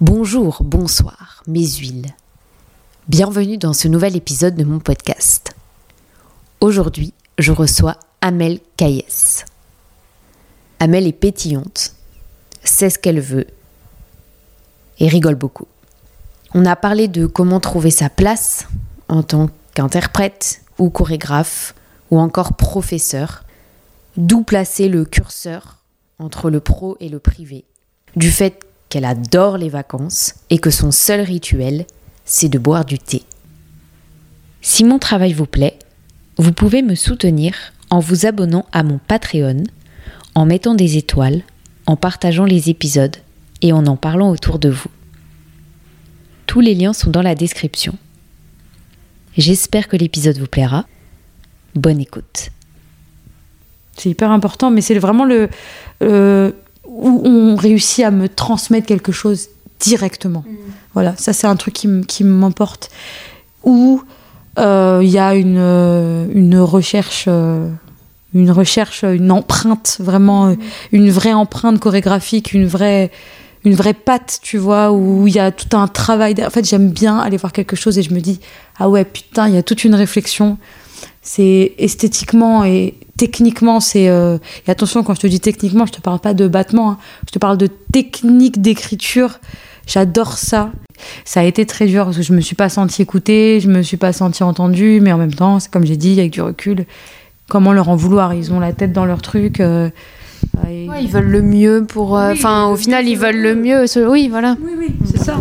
Bonjour, bonsoir, mes huiles. Bienvenue dans ce nouvel épisode de mon podcast. Aujourd'hui, je reçois Amel Caillès. Amel est pétillante, sait ce qu'elle veut et rigole beaucoup. On a parlé de comment trouver sa place en tant qu'interprète ou chorégraphe ou encore professeur, d'où placer le curseur entre le pro et le privé, du fait qu'elle adore les vacances et que son seul rituel, c'est de boire du thé. Si mon travail vous plaît, vous pouvez me soutenir en vous abonnant à mon Patreon, en mettant des étoiles, en partageant les épisodes et en en parlant autour de vous. Tous les liens sont dans la description. J'espère que l'épisode vous plaira. Bonne écoute. C'est hyper important, mais c'est vraiment le, euh, où on réussit à me transmettre quelque chose directement. Mm. Voilà, ça c'est un truc qui m'emporte. Où euh, il y a une, euh, une recherche, euh, une recherche, une empreinte, vraiment, mm. une vraie empreinte chorégraphique, une vraie, une vraie patte, tu vois, où il y a tout un travail. En fait, j'aime bien aller voir quelque chose et je me dis, ah ouais, putain, il y a toute une réflexion. C'est esthétiquement et techniquement, c'est. Euh, et attention, quand je te dis techniquement, je te parle pas de battement, hein. je te parle de technique d'écriture. J'adore ça. Ça a été très dur parce que je me suis pas sentie écoutée, je me suis pas sentie entendue, mais en même temps, c'est comme j'ai dit, avec du recul, comment leur en vouloir? Ils ont la tête dans leur truc. Euh, ils veulent le mieux pour. Euh, enfin, au final, ils veulent le mieux. Oui, voilà. Oui, oui, c'est ça.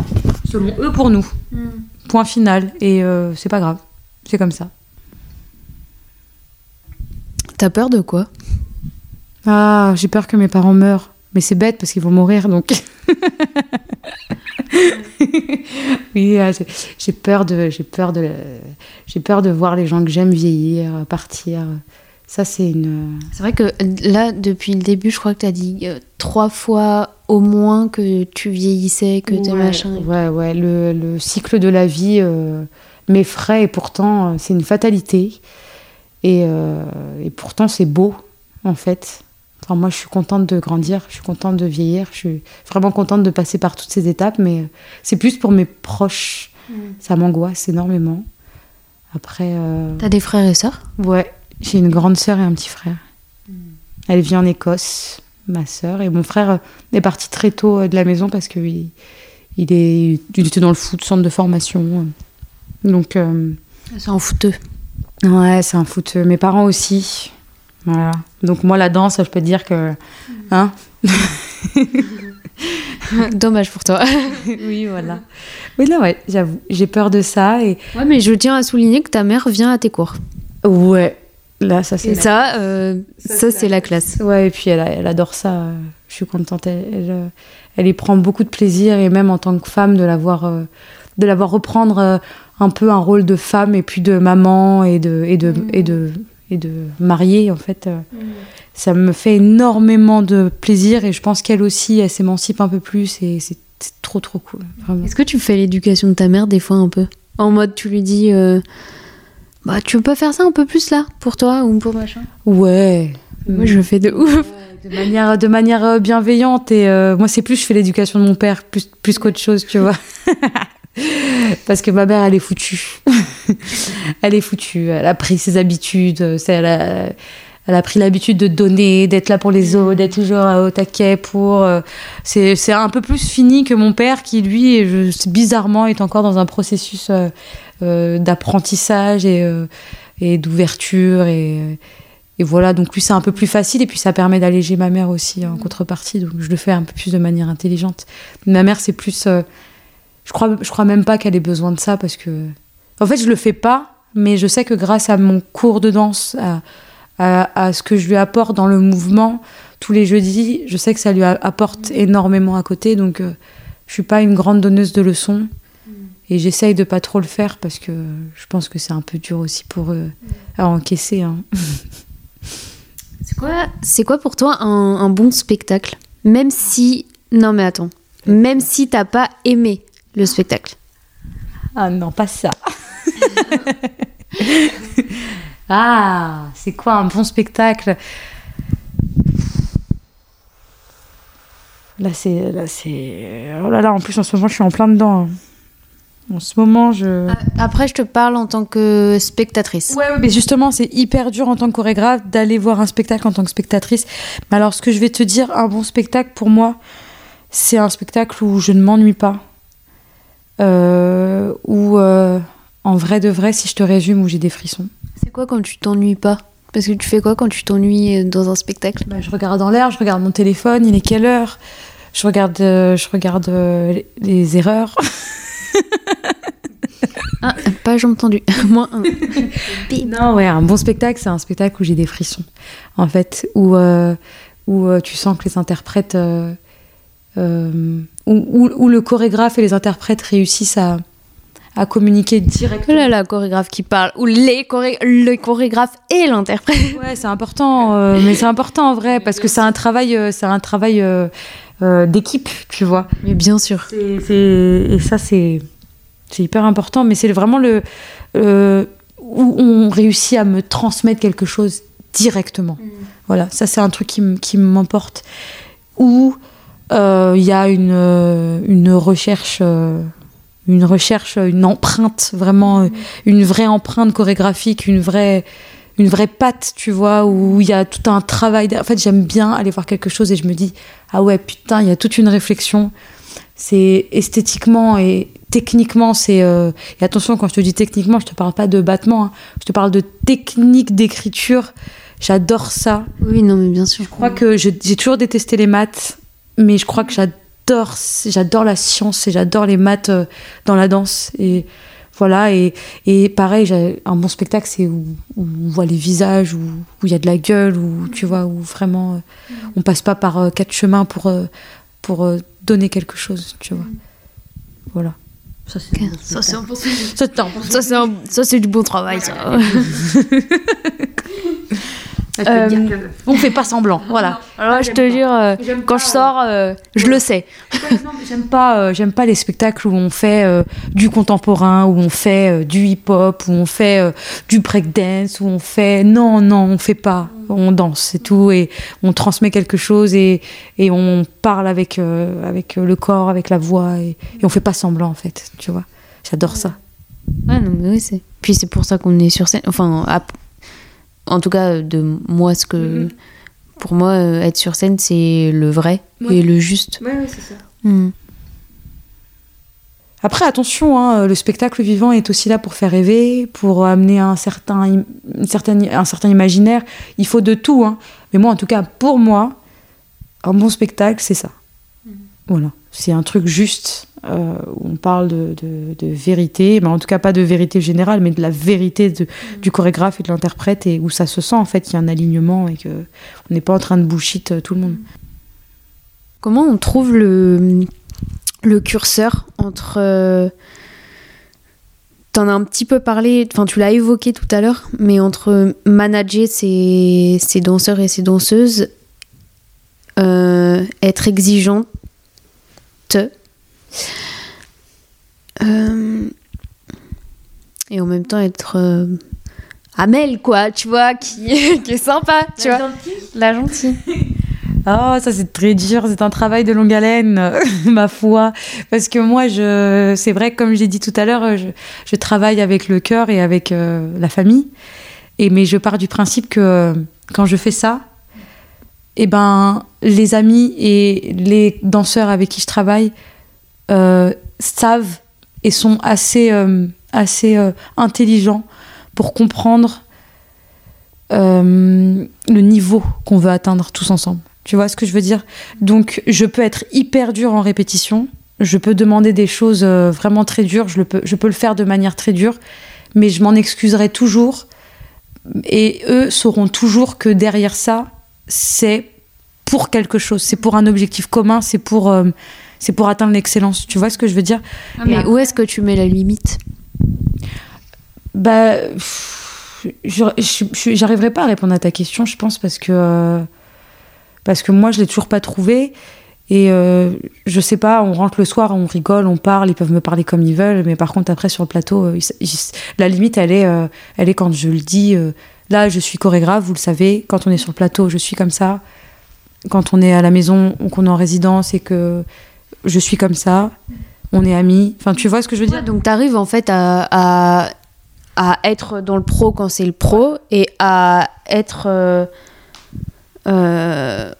Selon eux, pour nous. Mm. Point final. Et c'est pas grave. C'est comme ça. T'as peur de quoi? Ah, j'ai peur que mes parents meurent. Mais c'est bête parce qu'ils vont mourir donc. oui, ah, j'ai peur de, j'ai peur de, j'ai peur de voir les gens que j'aime vieillir, partir. Ça, c'est une. C'est vrai que là, depuis le début, je crois que tu as dit euh, trois fois au moins que tu vieillissais, que tu machin. Ouais, ouais. Le, le, cycle de la vie euh, m'effraie et pourtant, euh, c'est une fatalité. Euh, et, pourtant, c'est beau, en fait. Enfin, moi, je suis contente de grandir, je suis contente de vieillir, je suis vraiment contente de passer par toutes ces étapes, mais c'est plus pour mes proches. Mm. Ça m'angoisse énormément. Après. Euh... T'as des frères et sœurs? Ouais, j'ai une grande sœur et un petit frère. Mm. Elle vit en Écosse, ma sœur, et mon frère est parti très tôt euh, de la maison parce qu'il il est, il était dans le foot, centre de formation. Donc. Euh, c'est en fouteux. Ouais, c'est un foot. Mes parents aussi. Voilà. Donc moi, la danse, je peux te dire que... Hein Dommage pour toi. oui, voilà. Oui, là, ouais, j'avoue. J'ai peur de ça. Et... Ouais, mais je tiens à souligner que ta mère vient à tes cours. Ouais. Là, ça, c'est... Et ça, euh, ça, c'est la classe. Ouais, et puis elle, elle adore ça. Je suis contente. Elle, elle, y prend beaucoup de plaisir. Et même en tant que femme, de la voir, euh, de la voir reprendre euh, un peu un rôle de femme et puis de maman et de, et de, mm. et de, et de mariée, en fait. Euh, mm. Ça me fait énormément de plaisir et je pense qu'elle aussi, elle s'émancipe un peu plus et c'est trop, trop cool. Est-ce que tu fais l'éducation de ta mère des fois un peu? En mode, tu lui dis. Bah, tu veux pas faire ça un peu plus là pour toi ou pour machin? Ouais. Moi, je fais de ouf. De manière, de manière euh, bienveillante et moi, c'est plus je fais l'éducation de mon père plus, plus qu'autre chose, tu vois. Parce que ma mère, elle est foutue. elle est foutue. Elle a pris ses habitudes. Elle a, elle a pris l'habitude de donner, d'être là pour les autres, d'être toujours au taquet pour. Euh, c'est un peu plus fini que mon père qui, lui, bizarrement, est encore dans un processus euh, euh, d'apprentissage et, et d'ouverture. Et, et voilà, donc lui, c'est un peu plus facile. Et puis, ça permet d'alléger ma mère aussi en contrepartie. Donc, je le fais un peu plus de manière intelligente. Ma mère, c'est plus je crois, je crois même pas qu'elle ait besoin de ça parce que. En fait, je le fais pas, mais je sais que grâce à mon cours de danse, à, à, ce que je lui apporte dans le mouvement tous les jeudis, je sais que ça lui apporte énormément à côté. Donc, euh, je suis pas une grande donneuse de leçons. Et j'essaye de pas trop le faire parce que je pense que c'est un peu dur aussi pour eux à encaisser. Hein. C'est quoi, c'est quoi pour toi un, un bon spectacle? Même si. Non, mais attends. Même si t'as pas aimé le spectacle. Ah non, pas ça. ah, c'est quoi un bon spectacle? Là, c'est. Là, c'est. Oh là là, en plus, en ce moment, je suis en plein dedans. hein. En ce moment, je. Après, je te parle en tant que spectatrice. Ouais, ouais, mais justement, c'est hyper dur en tant que chorégraphe d'aller voir un spectacle en tant que spectatrice. Mais alors, ce que je vais te dire, un bon spectacle pour moi, c'est un spectacle où je ne m'ennuie pas. Euh, où, euh, en vrai de vrai, si je te résume, où j'ai des frissons. C'est quoi quand tu t'ennuies pas? Parce que tu fais quoi quand tu t'ennuies dans un spectacle? Bah, je regarde dans l'air, je regarde mon téléphone, il est quelle heure? Je regarde, euh, je regarde euh, les erreurs. Ah, pas j'ai entendu. Moins un. Non, ouais, un bon spectacle, c'est un spectacle où j'ai des frissons, en fait, où, euh, où euh, tu sens que les interprètes, euh, euh, où, où- où le chorégraphe et les interprètes réussissent à, à communiquer directement. là là, chorégraphe qui parle. Ou les choré- le chorégraphe et l'interprète. Ouais, c'est important, mais c'est important en vrai parce que c'est un travail, c'est un travail euh, d'équipe, tu vois. Mais bien sûr. C'est- c'est- et ça, c'est c'est hyper important, mais c'est vraiment le euh, où on réussit à me transmettre quelque chose directement. Voilà, ça c'est un truc qui, m- qui m'emporte. Où euh, il y a une, une recherche, une recherche, une empreinte, vraiment euh, une vraie empreinte chorégraphique, une vraie, une vraie patte, tu vois, où il y a tout un travail. En fait, j'aime bien aller voir quelque chose et je me dis, ah ouais, putain, il y a toute une réflexion. C'est esthétiquement et techniquement, c'est. euh, Et attention, quand je te dis techniquement, je te parle pas de battement, hein. je te parle de technique d'écriture. J'adore ça. Oui, non, mais bien sûr. Je crois que j'ai toujours détesté les maths, mais je crois que j'adore, j'adore la science et j'adore les maths euh, dans la danse. Et voilà, et, et pareil, j'ai- un bon spectacle, c'est où, où on voit les visages, où où il y a de la gueule, où tu vois, où vraiment euh, on passe pas par euh, quatre chemins pour, euh, pour euh, donner quelque chose, tu vois. Voilà. Ça, c'est un bon Ça, c'est spectacle. un bon Ça, c'est un bon du bon travail, ça. Euh, on fait pas semblant, voilà. Alors là, je te jure, euh, quand pas, je sors, euh, je le sais. Non, j'aime pas, euh, j'aime pas les spectacles où on fait euh, du contemporain, où on fait euh, du hip-hop, où on fait euh, du breakdance, où on fait non, non, on fait pas, on danse, c'est tout, et on transmet quelque chose et, et on parle avec euh, avec le corps, avec la voix, et, et on fait pas semblant en fait, tu vois. J'adore ça. Ouais, non, mais oui, c'est. Puis c'est pour ça qu'on est sur scène. Enfin, ap- en tout cas, de moi, ce que. Mhm. Pour moi, euh, être sur scène, c'est le vrai Ouais. et le juste. Ouais, c'est ça. Mhm. Après, attention, hein, le spectacle vivant est aussi là pour faire rêver, pour amener un certain, im- une certaine- un certain imaginaire. Il faut de tout. hein. Mais moi, en tout cas, pour moi, un bon spectacle, c'est ça. Voilà. C'est un truc juste. Euh, où on parle de, de- de vérité, mais en tout cas pas de vérité générale, mais de la vérité de- du chorégraphe et de l'interprète, et où ça se sent en fait qu'il y a un alignement et que on n'est pas en train de bullshit euh, tout le monde. Comment on trouve le, le curseur entre. euh, T'en as un petit peu parlé, enfin tu l'as évoqué tout à l'heure, mais entre manager ses, ses danseurs et ses danseuses, euh, être exigeante, euh, et en même temps être euh, Amel, quoi, tu vois, qui, qui est sympa, tu vois. La gentille. Ah, ça c'est très dur, c'est un travail de longue haleine, ma foi. Parce que moi, je, c'est vrai, comme j'ai dit tout à l'heure, je, je travaille avec le cœur et avec euh, la famille. Et mais je pars du principe que euh, quand je fais ça, eh ben, les amis et les danseurs avec qui je travaille euh, savent et sont assez, euh, assez euh, intelligents pour comprendre euh, le niveau qu'on veut atteindre tous ensemble. Tu vois ce que je veux dire? Donc, je peux être hyper dur en répétition. Je peux demander des choses euh, vraiment très dures. Je, peux, je peux le faire de manière très dure. Mais je m'en excuserai toujours. Et eux sauront toujours que derrière ça, c'est pour quelque chose. C'est pour un objectif commun. C'est pour, euh, c'est pour atteindre l'excellence. Tu vois ce que je veux dire Mais où est-ce que tu mets la limite Bah, j'arriverai pas à répondre à ta question, je pense, parce que euh, parce que moi, je l'ai toujours pas trouvé. Et euh, je sais pas, on rentre le soir, on rigole, on parle, ils peuvent me parler comme ils veulent, mais par contre après sur le plateau, euh, ils- ils- la limite elle est, euh, elle est quand je le dis. là, je suis chorégraphe, vous le savez. Quand on est sur le plateau, je suis comme ça. quand on est à la maison ou qu'on est en résidence et que je suis comme ça, on est amis. Enfin, tu vois ce que je veux dire? Donc t'arrives en fait à être dans le pro quand c'est le pro et à être euh, euh,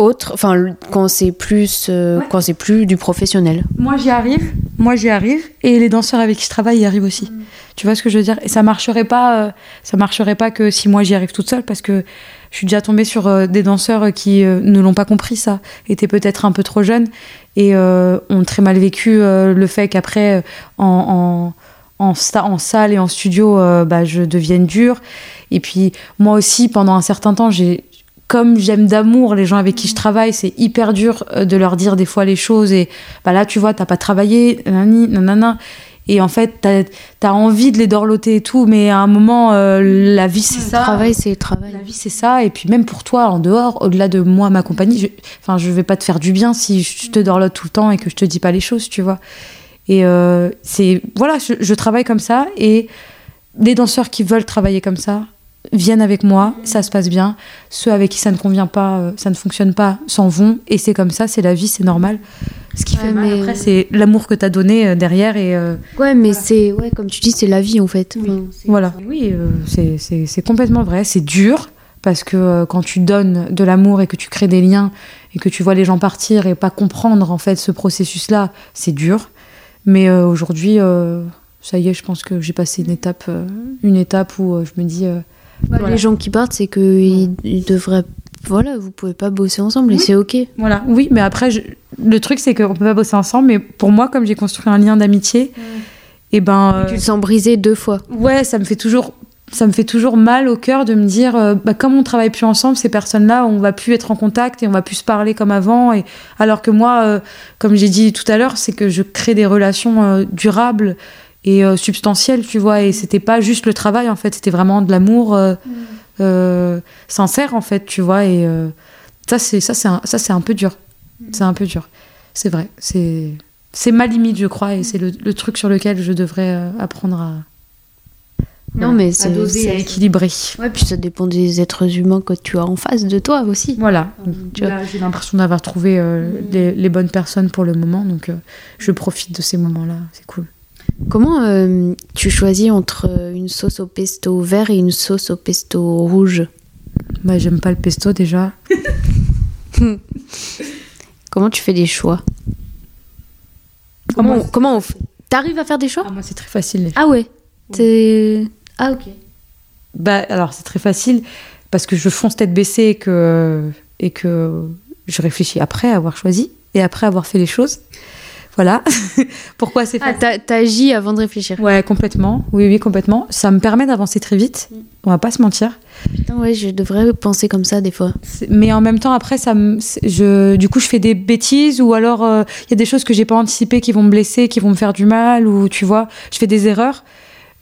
autre, enfin quand c'est plus euh, Ouais. quand c'est plus du professionnel. Moi, j'y arrive. Moi, j'y arrive. Et les danseurs avec qui je travaille y arrivent aussi. Tu vois ce que je veux dire? Et ça marcherait pas. euh, ça marcherait pas que si moi j'y arrive toute seule, parce que je suis déjà tombée sur euh, des danseurs qui ne l'ont pas compris ça, étaient peut-être un peu trop jeunes et ont très mal vécu le fait qu'après en, en en, sta- en salle et en studio, euh, bah, je devienne dure. Et puis moi aussi, pendant un certain temps, j'ai comme j'aime d'amour les gens avec qui je travaille, c'est hyper dur euh, de leur dire des fois les choses. Et bah là, tu vois, t'as pas travaillé, nanani, nanana. Et en fait, t'as as envie de les dorloter et tout, mais à un moment, euh, la vie, c'est Le ça. travail, c'est le travail. La vie, c'est ça. Et puis même pour toi, en dehors, au-delà de moi, ma compagnie, je, enfin, je vais pas te faire du bien si je te dorlote tout le temps et que je te dis pas les choses, tu vois. Et euh, c'est voilà, je, je travaille comme ça et les danseurs qui veulent travailler comme ça viennent avec moi, ça se passe bien. Ceux avec qui ça ne convient pas, euh, ça ne fonctionne pas, s'en vont et c'est comme ça, c'est la vie, c'est normal. Ce qui Ouais, fait mal mais- après, c'est l'amour que t'as donné euh, derrière et euh, Ouais, mais c'est ouais, comme tu dis, c'est la vie en fait. Oui. Enfin, Voilà. Oui, euh, c'est- c'est c'est complètement vrai. C'est dur parce que euh, quand tu donnes de l'amour et que tu crées des liens et que tu vois les gens partir et pas comprendre en fait ce processus-là, c'est dur. Mais euh, aujourd'hui, euh, ça y est, je pense que j'ai passé une étape, euh, une étape où euh, je me dis. Voilà. Les gens qui partent, c'est que ils, devraient. Voilà, vous pouvez pas bosser ensemble et Oui. c'est ok. Voilà. Oui, mais après, je- le truc c'est qu'on peut pas bosser ensemble. Mais pour moi, comme j'ai construit un lien d'amitié, et ben. euh, Tu le sens brisé deux fois. Ouais, ça me fait toujours, ça me fait toujours mal au cœur de me dire, euh, bah, comme on travaille plus ensemble, ces personnes-là, on va plus être en contact et on va plus se parler comme avant. Et alors que moi, euh, comme j'ai dit tout à l'heure, c'est que je crée des relations euh, durables et euh, substantielles, tu vois. Et c'était pas juste le travail, en fait, c'était vraiment de l'amour euh, euh, sincère, en fait, tu vois. Et euh, ça, c'est ça, c'est un, ça, c'est un peu dur. C'est un peu dur. C'est vrai. C'est c'est ma limite, je crois, et c'est le, le truc sur lequel je devrais apprendre à, Non, mais c'est. équilibrer. Ouais, puis ça dépend des êtres humains que tu as en face de toi aussi. Voilà. Là, j'ai l'impression d'avoir trouvé euh, les, les bonnes personnes pour le moment, donc euh, je profite de ces moments-là. C'est cool. Comment euh, tu choisis entre euh, une sauce au pesto vert et une sauce au pesto rouge? Moi, j'aime pas le pesto déjà. Comment tu fais des choix? Comment, on- comment on fait? T'arrives à faire des choix? Ah, moi, c'est très facile. les- Ah ouais? T'es- Ah ok. Bah, alors, c'est très facile parce que je fonce tête baissée et que, et que je réfléchis après avoir choisi et après avoir fait les choses. Voilà. Pourquoi c'est Ah, facile t'a- t'agis avant de réfléchir. Ouais, complètement. Oui, oui, complètement. Ça me permet d'avancer très vite. On va pas se mentir. Putain, ouais, je devrais penser comme ça des fois. Mais en même temps, après, ça me, je, du coup, je fais des bêtises ou alors euh, il y a des choses que j'ai pas anticipées qui vont me blesser, qui vont me faire du mal ou tu vois, je fais des erreurs.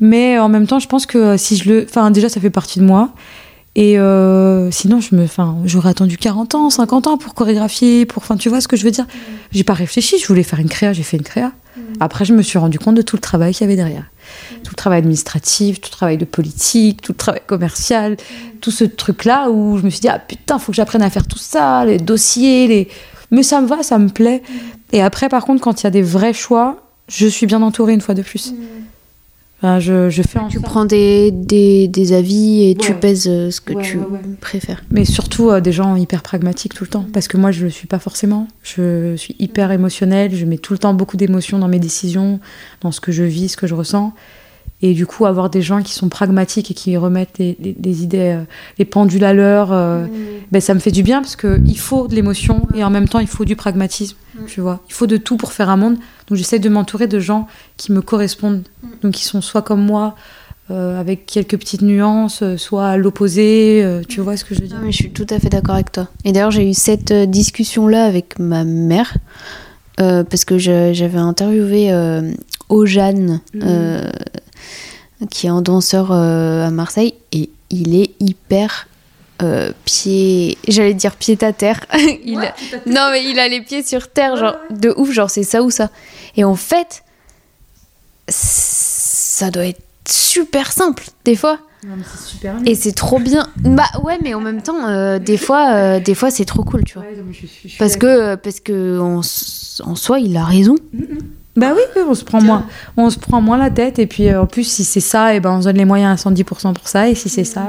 Mais en même temps, je pense que si je le, enfin, déjà, ça fait partie de moi. Et euh, sinon, je me, enfin, j'aurais attendu 40 ans, 50 ans pour chorégraphier, pour, enfin, tu vois ce que je veux dire? J'ai pas réfléchi. Je voulais faire une créa, j'ai fait une créa. Après, je me suis rendu compte de tout le travail qu'il y avait derrière. Tout le travail administratif, tout le travail de politique, tout le travail commercial, tout ce truc-là où je me suis dit, ah putain, faut que j'apprenne à faire tout ça, les dossiers, les. Mais ça me va, ça me plaît. Et après, par contre, quand il y a des vrais choix, je suis bien entourée une fois de plus. Enfin, je, je fais en Tu sorte- prends des, des, des avis et tu pèses euh, ce que Ouais, tu ouais. préfères. Mais surtout euh, des gens hyper pragmatiques tout le temps. Parce que moi, je le suis pas forcément. Je suis hyper émotionnelle. Je mets tout le temps beaucoup d'émotions dans mes décisions, dans ce que je vis, ce que je ressens. Et du coup, avoir des gens qui sont pragmatiques et qui remettent les, les- les idées, euh, les pendules à l'heure, euh, ben, ça me fait du bien parce qu'il faut de l'émotion et en même temps, il faut du pragmatisme. Tu vois, il faut de tout pour faire un monde. Donc, j'essaie de m'entourer de gens qui me correspondent. Donc, qui sont soit comme moi, euh, avec quelques petites nuances, euh, soit à l'opposé. euh, tu vois ce que je veux dire Non, mais je suis tout à fait d'accord avec toi. Et d'ailleurs, j'ai eu cette discussion-là avec ma mère, parce que j'avais interviewé euh, qui est un danseur euh, à Marseille, et il est hyper euh, pied. J'allais dire pied à terre. il a- Non, mais il a les pieds sur terre, genre de ouf, genre c'est ça ou ça. Et en fait, ça doit être super simple, des fois. c'est super Et c'est trop bien. Bah ouais, mais en même temps, euh, des fois, euh, des fois c'est trop cool, tu vois. parce que, parce que en, en, soi, il a raison. Bah oui, on se prend moins, on se prend moins la tête. Et puis en plus, si c'est ça, et ben on se donne les moyens à 110% pour ça. Et si c'est ça,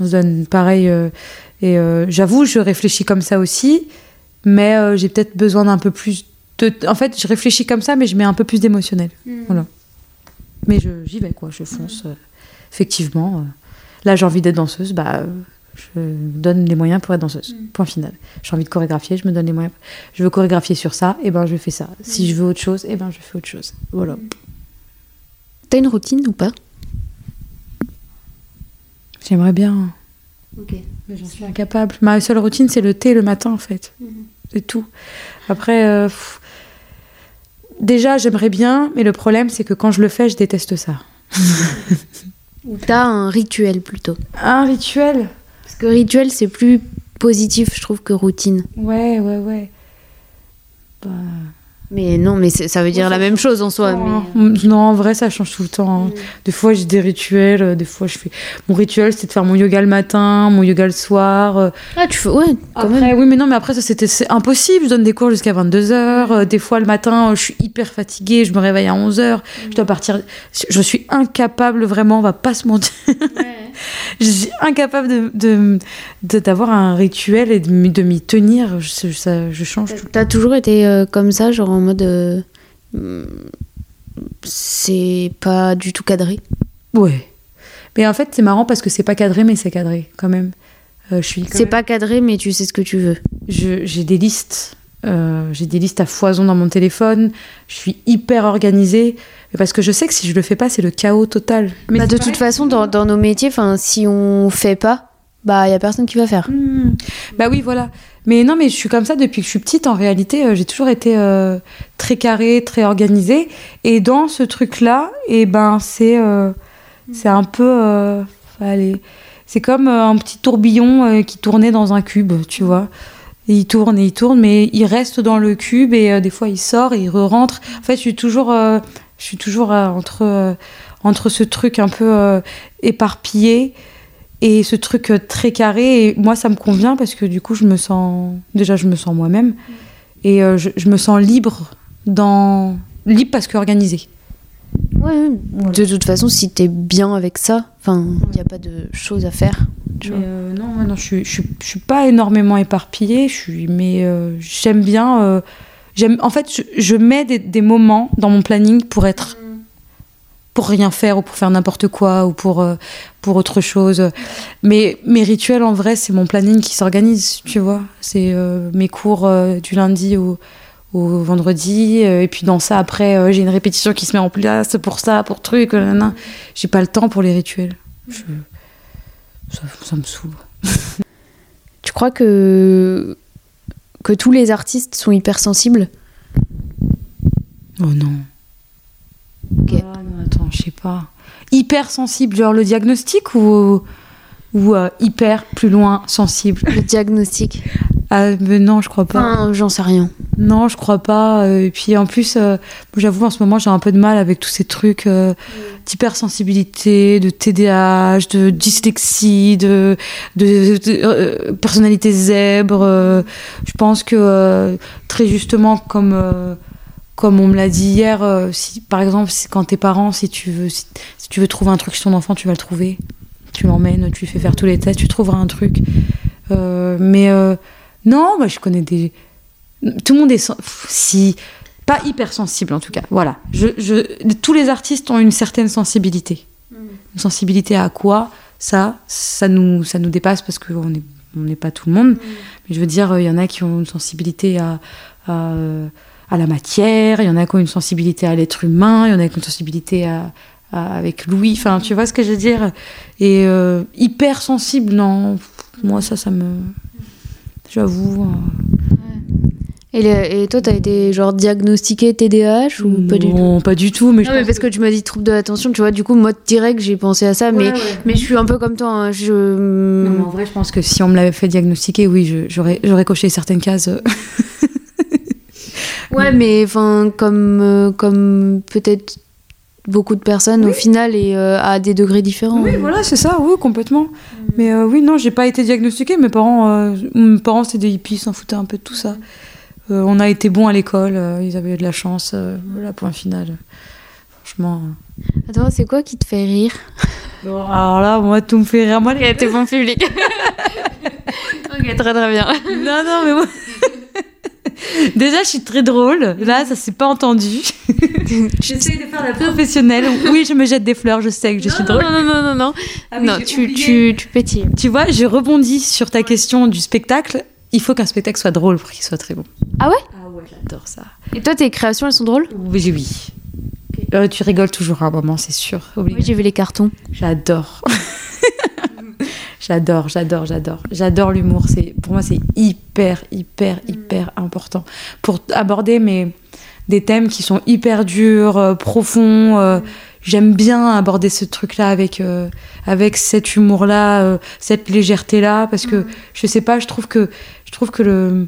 on se donne pareil. et j'avoue, je réfléchis comme ça aussi, mais j'ai peut-être besoin d'un peu plus de. En fait, je réfléchis comme ça, mais je mets un peu plus d'émotionnel. Mm. Voilà. Mais j'y vais, quoi, je fonce. Euh, effectivement, euh, là j'ai envie d'être danseuse, bah, je donne les moyens pour être danseuse. Mm. Point final. J'ai envie de chorégraphier, je me donne les moyens. Je veux chorégraphier sur ça, et ben je fais ça. Si mm. je veux autre chose, et ben je fais autre chose. Voilà. T'as une routine ou pas? J'aimerais bien. Ok. Mais j'en suis incapable. Ma seule routine, c'est le thé le matin, en fait. Mm-hmm. C'est tout. Après, euh, déjà, j'aimerais bien, mais le problème, c'est que quand je le fais, je déteste ça. Ou t'as un rituel plutôt? Un rituel? Parce que rituel, c'est plus positif, je trouve, que routine. Ouais, ouais, ouais. Bah... Mais non, mais ça veut dire la même chose en soi. Non, en vrai, ça change tout le temps. Hein. Mm. Des fois, j'ai des rituels. Euh, des fois, je fais. Mon rituel, c'est de faire mon yoga le matin, mon yoga le soir. Euh. Ah, tu fais. Ouais, quand même. Oui, mais non, mais après, ça, c'était impossible. Je donne des cours jusqu'à 22h. Euh, des fois, le matin, je suis hyper fatiguée. Je me réveille à 11h. Je dois partir. Je suis incapable, vraiment, on va pas se mentir. Je suis incapable de, d'avoir un rituel et de, m'y tenir. Je, ça, je change. T'as toujours été comme ça, genre en mode. Euh, c'est pas du tout cadré? Ouais. Mais en fait, c'est marrant parce que c'est pas cadré, mais c'est cadré quand même. Euh, je suis. C'est pas cadré, mais tu sais ce que tu veux. J'ai des listes. Euh, j'ai des listes à foison dans mon téléphone. Je suis hyper organisée. Parce que je sais que si je le fais pas, c'est le chaos total. Mais bah, de toute façon, dans, dans nos métiers, si on fait pas, bah il y a personne qui va faire. Hmm. Bah oui, voilà. Mais non, mais je suis comme ça depuis que je suis petite. En réalité, euh, j'ai toujours été euh, très carrée, très organisée. Et dans ce truc-là, et eh ben, c'est euh, c'est un peu. allez, c'est comme un petit tourbillon qui tournait dans un cube, tu vois. Il tourne et il tourne, mais il reste dans le cube et des fois il sort et il re-rentre. En fait, je suis toujours, je suis toujours entre, entre ce truc un peu éparpillé et ce truc euh, très carré, et moi ça me convient parce que du coup je me sens, déjà je me sens moi-même, et euh, je, me sens libre, dans... libre parce que organisé. Ouais, de toute façon, si t'es bien avec ça, enfin, il n'y a pas de choses à faire. Euh, non, non, je suis, je, suis pas énormément éparpillée, je suis, mais j'aime bien. j'aime, en fait, je, je mets des, des, moments dans mon planning pour être pour rien faire ou pour faire n'importe quoi ou pour, euh, pour autre chose. Mais mes rituels, en vrai, c'est mon planning qui s'organise, tu vois. C'est euh, mes cours euh, du lundi au, au vendredi. et puis dans ça, après, j'ai une répétition qui se met en place pour ça, pour truc. J'ai pas le temps pour les rituels. Ça, ça, me saoule. tu crois que, que tous les artistes sont hypersensibles? Oh non. Ok. Ah, attends, je sais pas. Hyper sensible, genre le diagnostic ou, ou euh, hyper plus loin sensible? Le diagnostic. Ah, mais non, je crois pas. J'en sais rien. Non, je crois pas. Euh, et puis en plus, euh, j'avoue, en ce moment, j'ai un peu de mal avec tous ces trucs mm. d'hypersensibilité, de TDAH, de dyslexie, de, de, personnalité zèbre. je pense que très justement, comme comme on me l'a dit hier, euh, si, par exemple, quand tes parents, si tu, veux, si, tu veux trouver un truc sur ton enfant, tu vas le trouver. Tu l'emmènes, tu lui fais faire tous les tests, tu trouveras un truc. Euh, mais euh, non, moi je connais des. Tout le monde est. Si. Pas hypersensible en tout cas. Voilà. Je, je... Tous les artistes ont une certaine sensibilité. Mm. Une sensibilité à quoi? Ça, ça nous, ça nous dépasse parce qu'on n'est on n'est pas tout le monde. Mm. Mais je veux dire, il y en a qui ont une sensibilité à, à à la matière, il y en a qui ont une sensibilité à l'être humain, il y en a qui ont une sensibilité à, avec Louis, enfin tu vois ce que je veux dire? Et euh, hyper sensible, non, moi ça, ça me... J'avoue. Euh. Et, et, toi, t'as été genre diagnostiqué TDAH ou pas du tout Non, pas du tout. Mais, non, mais parce que tu m'as dit trouble de l'attention, tu vois, du coup, moi direct, j'ai pensé à ça, mais, mais je suis un peu comme toi. Hein, je... Non, mais en vrai, je pense que si on me l'avait fait diagnostiquer, oui, j'aurais coché certaines cases. Ouais, mais enfin, comme, euh, comme peut-être beaucoup de personnes au final et euh, à des degrés différents. Oui, voilà, c'est ça, oui, complètement. Mais euh, oui, non, j'ai pas été diagnostiquée. Mes parents, euh, mes parents c'était des hippies, ils s'en foutaient un peu de tout ça. Euh, on a été bons à l'école, euh, ils avaient de la chance. euh, voilà, point final. Franchement. Attends, c'est quoi qui te fait rire? Bon, alors là, moi, tout me fait rire. Moi, les- t'es bon public. ok, très très bien. Non, non, mais moi. Déjà, je suis très drôle. Là, ça s'est pas entendu. J'essaie de faire la professionnelle. Oui, je me jette des fleurs, je sais que je suis drôle. Non, non, non, non, non. Ah non, j'ai tu, tu, tu pétilles. Tu vois, je rebondis sur ta question du spectacle. Il faut qu'un spectacle soit drôle pour qu'il soit très bon. Ah ouais? Ah ouais, j'adore ça. Et toi, tes créations, elles sont drôles? Oui, oui. Euh, tu rigoles toujours à un moment, c'est sûr. Oui, j'ai vu les cartons. J'adore. j'adore, j'adore, j'adore. J'adore l'humour. C'est pour moi c'est hyper, hyper, hyper important pour aborder mes des thèmes qui sont hyper durs, euh, profonds. euh, J'aime bien aborder ce truc-là avec euh, avec cet humour-là, cette légèreté-là, parce que je sais pas, je trouve que je trouve que le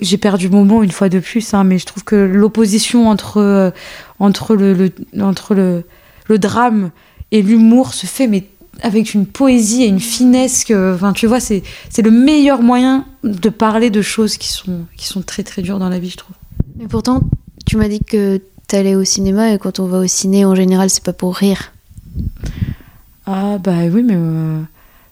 j'ai perdu mon mot une fois de plus, hein, mais je trouve que l'opposition entre entre le, le- entre le, le drame et l'humour se fait mais avec une poésie et une finesse que enfin tu vois c'est le meilleur moyen de parler de choses qui sont qui sont très très dures dans la vie je trouve. Mais pourtant, tu m'as dit que t'allais au cinéma et quand on va au ciné, en général, c'est pas pour rire. ah bah oui mais euh,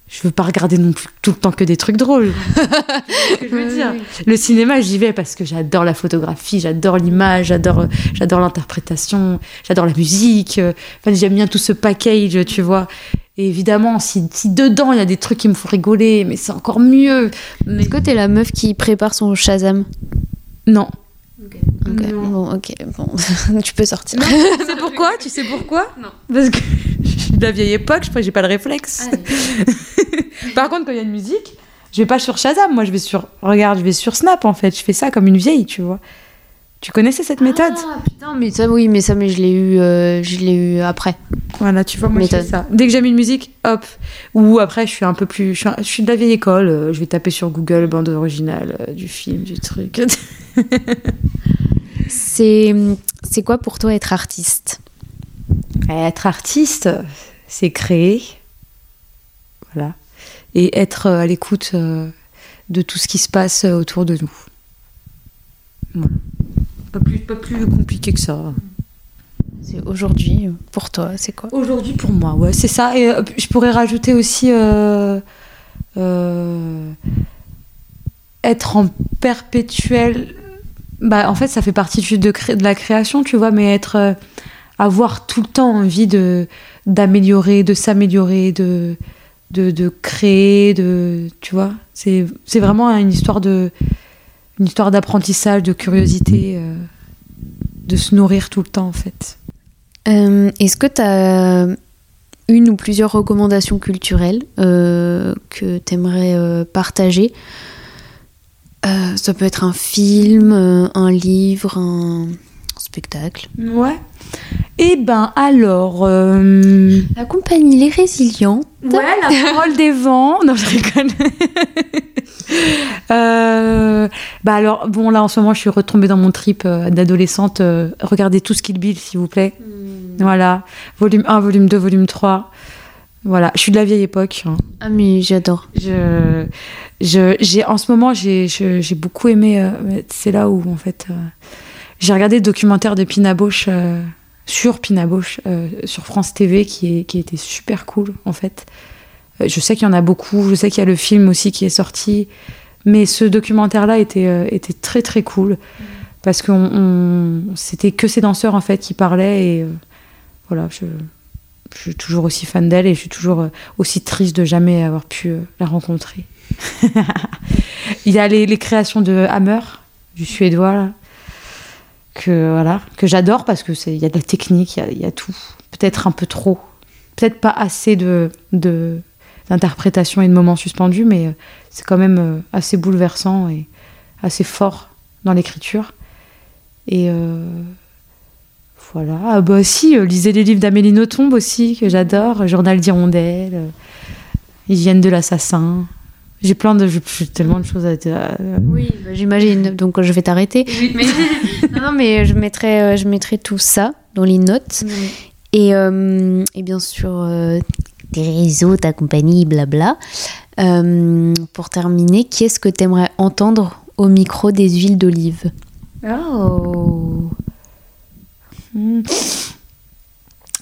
je veux pas regarder non plus tout le temps que des trucs drôles. Ce que je veux dire. le cinéma j'y vais parce que j'adore la photographie j'adore l'image j'adore j'adore l'interprétation j'adore la musique. Euh, enfin j'aime bien tout ce package tu vois et évidemment si, si dedans il y a des trucs qui me font rigoler mais c'est encore mieux mais Est-ce que t'es la meuf qui prépare son Shazam non Ok, Non. Bon, ok, bon. tu peux sortir. tu sais pourquoi tu sais pourquoi Non. parce que je suis de la vieille époque je crois que j'ai pas le réflexe Par contre, quand il y a une musique, je vais pas sur Shazam, moi je vais sur. Regarde, je vais sur Snap en fait. Je fais ça comme une vieille, tu vois. Tu connaissais cette méthode Ah, putain, mais ça, oui, mais ça, mais je l'ai eu, euh, je l'ai eu après. Voilà, tu vois, moi je fais ça. Dès que j'aime une musique, hop. Ou après, je suis un peu plus. Je suis, un- je suis de la vieille école, euh, je vais taper sur Google bande originale euh, du film, du truc. C'est, c'est quoi pour toi être artiste? Être artiste, c'est créer. Voilà. Et être à l'écoute de tout ce qui se passe autour de nous. Voilà. Pas plus, pas plus compliqué que ça. C'est aujourd'hui pour toi, c'est quoi? Aujourd'hui pour moi, ouais, c'est ça. Et euh, je pourrais rajouter aussi euh, euh, être en perpétuel. Bah, en fait, ça fait partie de, de la création, tu vois, mais être euh, avoir tout le temps envie de d'améliorer, de s'améliorer, de, de de créer, de tu vois. C'est c'est vraiment une histoire de une histoire d'apprentissage, de curiosité, euh, de se nourrir tout le temps en fait. Euh, Est-ce que tu as une ou plusieurs recommandations culturelles euh, que tu aimerais partager? Ça peut être un film, un livre, un spectacle. Ouais. Eh ben alors. euh, La compagnie Les Résilients. Ouais, la parole des vents. Non, je rigole. Euh, bah alors, bon, là en ce moment, je suis retombée dans mon trip euh, d'adolescente. regardez tout ce qu'il Bill, s'il vous plaît. Voilà. Volume 1, volume 2, volume 3. Voilà. Je suis de la vieille époque. hein. Ah mais j'adore. Je, je, j'ai, en ce moment, j'ai, beaucoup aimé. euh, c'est là où, en fait, euh, j'ai regardé le documentaire de Pina Bausch euh, sur Pina Bausch euh, sur France TV qui, est, qui était super cool, en fait. Euh, je sais qu'il y en a beaucoup. Je sais qu'il y a le film aussi qui est sorti. Mais ce documentaire-là était, était très, très cool. Parce que c'était que ces danseurs, en fait, qui parlaient. Et voilà, je, je suis toujours aussi fan d'elle et je suis toujours aussi triste de jamais avoir pu la rencontrer. Il y a les, les créations de Hammer, du suédois, là, que, voilà, que j'adore parce que il y a de la technique, il y a, tout. Peut-être un peu trop. Peut-être pas assez de, d'interprétation et de moments suspendus, mais euh, c'est quand même euh, assez bouleversant et assez fort dans l'écriture. Et euh, voilà. Ah bah si, lisez les livres d'Amélie Nothomb aussi, que j'adore. Journal d'Hirondelle, Hygiène de l'assassin. J'ai plein de... J'ai tellement de choses à dire. euh, Oui, bah, j'imagine. Donc je vais t'arrêter. Mais non, non, mais je mettrai, euh, je mettrai tout ça dans les notes. Et, euh, et, bien sûr, euh, tes réseaux, ta compagnie, blabla. Euh, pour terminer, qui est-ce que tu aimerais entendre au micro des huiles d'olive? Oh hmm.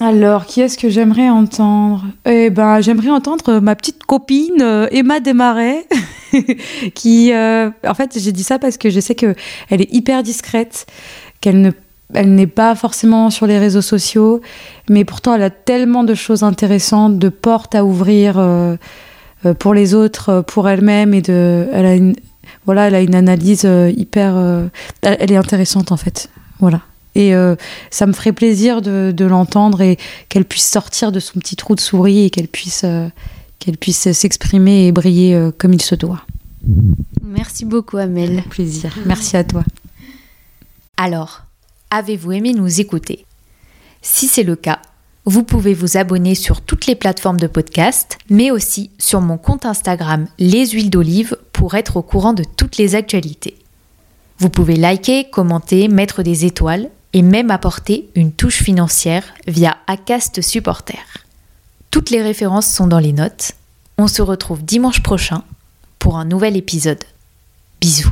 Alors, qui est-ce que j'aimerais entendre? Eh ben, j'aimerais entendre ma petite copine euh, Emma Desmarais, qui, euh, en fait, j'ai dit ça parce que je sais que elle est hyper discrète, qu'elle ne, elle n'est pas forcément sur les réseaux sociaux, mais pourtant elle a tellement de choses intéressantes, de portes à ouvrir euh, pour les autres, pour elle-même, et de, elle a une, voilà, elle a une analyse hyper, elle est intéressante en fait, voilà. Et euh, ça me ferait plaisir de, de l'entendre et qu'elle puisse sortir de son petit trou de souris et qu'elle puisse, euh, qu'elle puisse s'exprimer et briller euh, comme il se doit. Merci beaucoup, Amel. plaisir. Merci à toi. Alors, avez-vous aimé nous écouter? Si c'est le cas, vous pouvez vous abonner sur toutes les plateformes de podcast, mais aussi sur mon compte Instagram Les Huiles d'Olive pour être au courant de toutes les actualités. Vous pouvez liker, commenter, mettre des étoiles et même apporter une touche financière via Acast Supporter. Toutes les références sont dans les notes. On se retrouve dimanche prochain pour un nouvel épisode. Bisous